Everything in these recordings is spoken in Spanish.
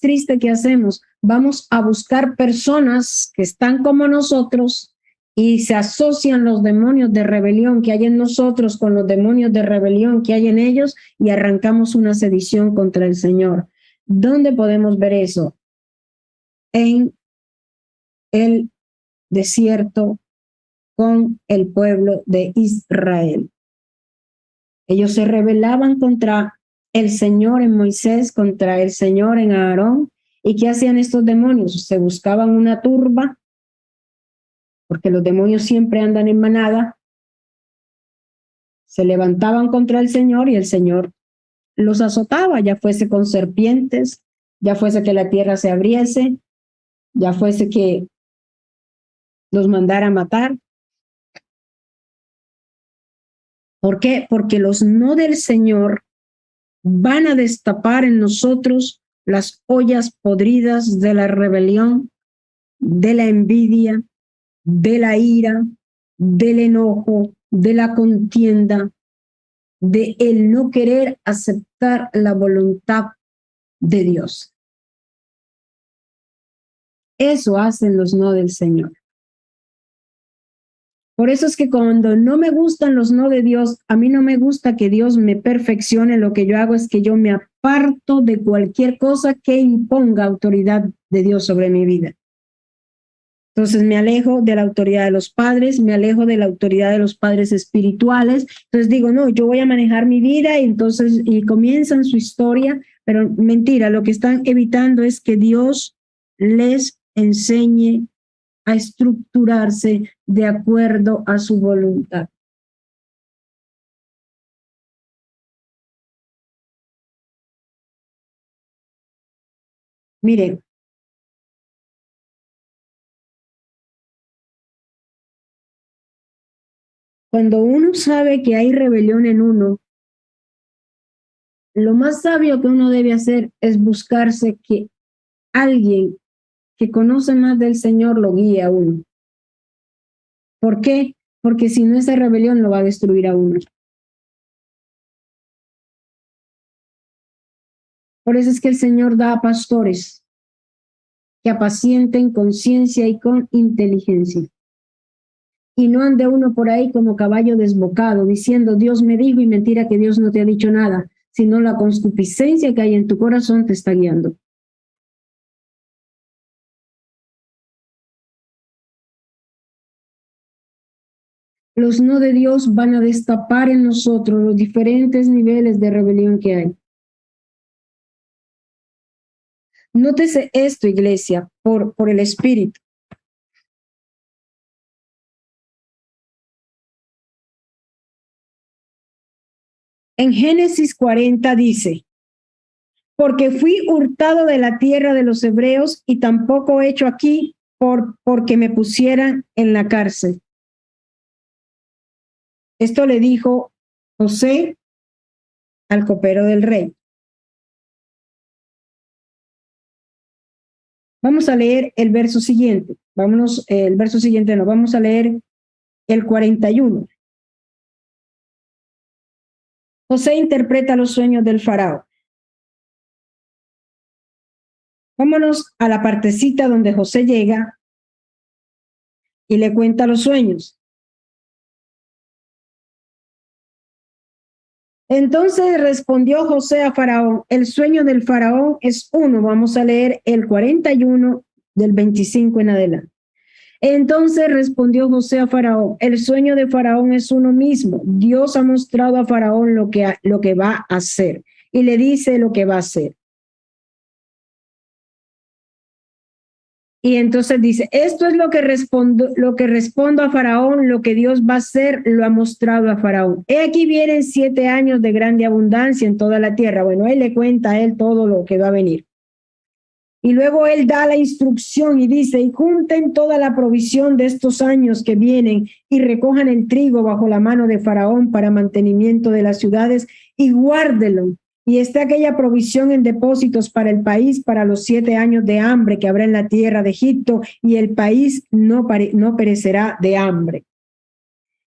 triste que hacemos, vamos a buscar personas que están como nosotros y se asocian los demonios de rebelión que hay en nosotros con los demonios de rebelión que hay en ellos y arrancamos una sedición contra el Señor. ¿Dónde podemos ver eso? En el desierto con el pueblo de Israel. Ellos se rebelaban contra el Señor en Moisés, contra el Señor en Aarón. ¿Y qué hacían estos demonios? Se buscaban una turba, porque los demonios siempre andan en manada. Se levantaban contra el Señor y el Señor los azotaba, ya fuese con serpientes, ya fuese que la tierra se abriese, ya fuese que los mandara a matar. ¿Por qué? Porque los no del Señor van a destapar en nosotros las ollas podridas de la rebelión, de la envidia, de la ira, del enojo, de la contienda, de el no querer aceptar la voluntad de Dios. Eso hacen los no del Señor. Por eso es que cuando no me gustan los no de Dios, a mí no me gusta que Dios me perfeccione, lo que yo hago es que yo me aparto de cualquier cosa que imponga autoridad de Dios sobre mi vida. Entonces me alejo de la autoridad de los padres, me alejo de la autoridad de los padres espirituales. Entonces digo, no, yo voy a manejar mi vida y entonces y comienzan su historia, pero mentira, lo que están evitando es que Dios les enseñe a estructurarse de acuerdo a su voluntad. Miren, cuando uno sabe que hay rebelión en uno, lo más sabio que uno debe hacer es buscarse que alguien que conoce más del Señor lo guíe a uno. ¿Por qué? Porque si no, esa rebelión lo va a destruir a uno. Por eso es que el Señor da a pastores que apacienten con ciencia y con inteligencia. Y no ande uno por ahí como caballo desbocado, diciendo, Dios me dijo y mentira que Dios no te ha dicho nada, sino la concupiscencia que hay en tu corazón te está guiando. Los no de Dios van a destapar en nosotros los diferentes niveles de rebelión que hay. Nótese esto, iglesia, por, por el Espíritu. En Génesis 40 dice, porque fui hurtado de la tierra de los hebreos y tampoco hecho aquí por, porque me pusieran en la cárcel. Esto le dijo José al copero del rey. Vamos a leer el verso siguiente. Vámonos, eh, el verso siguiente no, vamos a leer el 41. José interpreta los sueños del faraón. Vámonos a la partecita donde José llega y le cuenta los sueños. Entonces respondió José a Faraón, el sueño del Faraón es uno. Vamos a leer el 41 del 25 en adelante. Entonces respondió José a Faraón, el sueño de Faraón es uno mismo. Dios ha mostrado a Faraón lo que, lo que va a hacer y le dice lo que va a hacer. Y entonces dice, esto es lo que respondo, lo que respondo a Faraón, lo que Dios va a hacer, lo ha mostrado a Faraón. He aquí vienen siete años de grande abundancia en toda la tierra. Bueno, él le cuenta a él todo lo que va a venir. Y luego él da la instrucción y dice, y junten toda la provisión de estos años que vienen y recojan el trigo bajo la mano de Faraón para mantenimiento de las ciudades y guárdelo y está aquella provisión en depósitos para el país para los siete años de hambre que habrá en la tierra de Egipto, y el país no, no perecerá de hambre.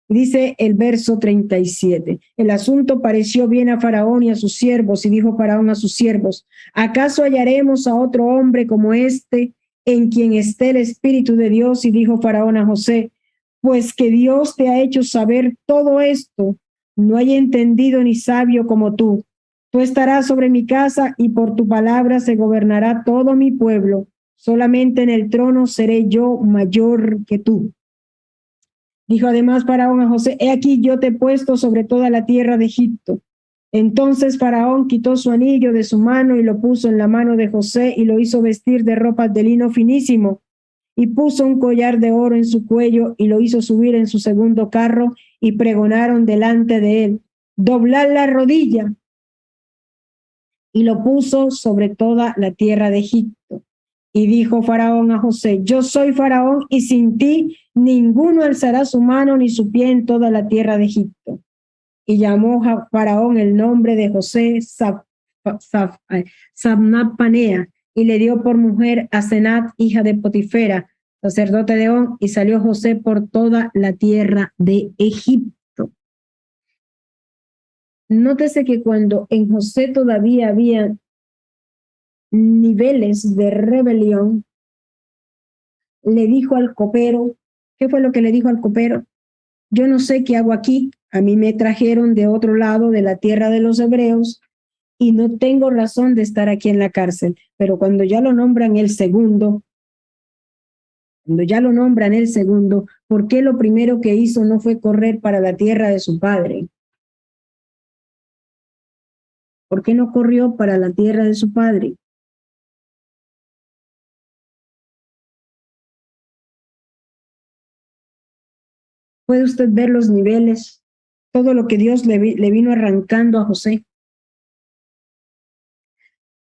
Dice el verso 37. El asunto pareció bien a Faraón y a sus siervos, y dijo Faraón a sus siervos, ¿acaso hallaremos a otro hombre como este en quien esté el Espíritu de Dios? Y dijo Faraón a José, pues que Dios te ha hecho saber todo esto, no hay entendido ni sabio como tú. Tú estarás sobre mi casa y por tu palabra se gobernará todo mi pueblo. Solamente en el trono seré yo mayor que tú. Dijo además Faraón a José, he aquí yo te he puesto sobre toda la tierra de Egipto. Entonces Faraón quitó su anillo de su mano y lo puso en la mano de José y lo hizo vestir de ropas de lino finísimo y puso un collar de oro en su cuello y lo hizo subir en su segundo carro y pregonaron delante de él, doblar la rodilla. Y lo puso sobre toda la tierra de Egipto. Y dijo Faraón a José, yo soy Faraón y sin ti ninguno alzará su mano ni su pie en toda la tierra de Egipto. Y llamó a Faraón el nombre de José Sabnapanea y le dio por mujer a Senat, hija de Potifera, sacerdote de On, y salió José por toda la tierra de Egipto. Nótese que cuando en José todavía había niveles de rebelión, le dijo al copero, ¿qué fue lo que le dijo al copero? Yo no sé qué hago aquí, a mí me trajeron de otro lado de la tierra de los hebreos y no tengo razón de estar aquí en la cárcel, pero cuando ya lo nombran el segundo, cuando ya lo nombran el segundo, ¿por qué lo primero que hizo no fue correr para la tierra de su padre? ¿Por qué no corrió para la tierra de su padre? Puede usted ver los niveles, todo lo que Dios le, vino arrancando a José.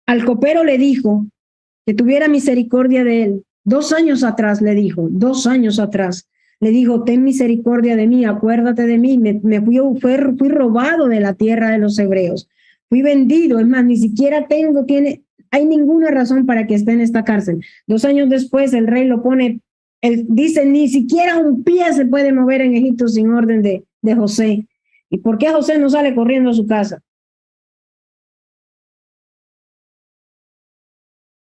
Al copero le dijo que tuviera misericordia de él. Dos años atrás le dijo, dos años atrás, le dijo, ten misericordia de mí, acuérdate de mí, me, fui, fui robado de la tierra de los hebreos, fui vendido, es más, ni siquiera tengo, tiene, hay ninguna razón para que esté en esta cárcel. Dos años después el rey lo pone él dice, ni siquiera un pie se puede mover en Egipto sin orden de, de José. ¿Y por qué José no sale corriendo a su casa?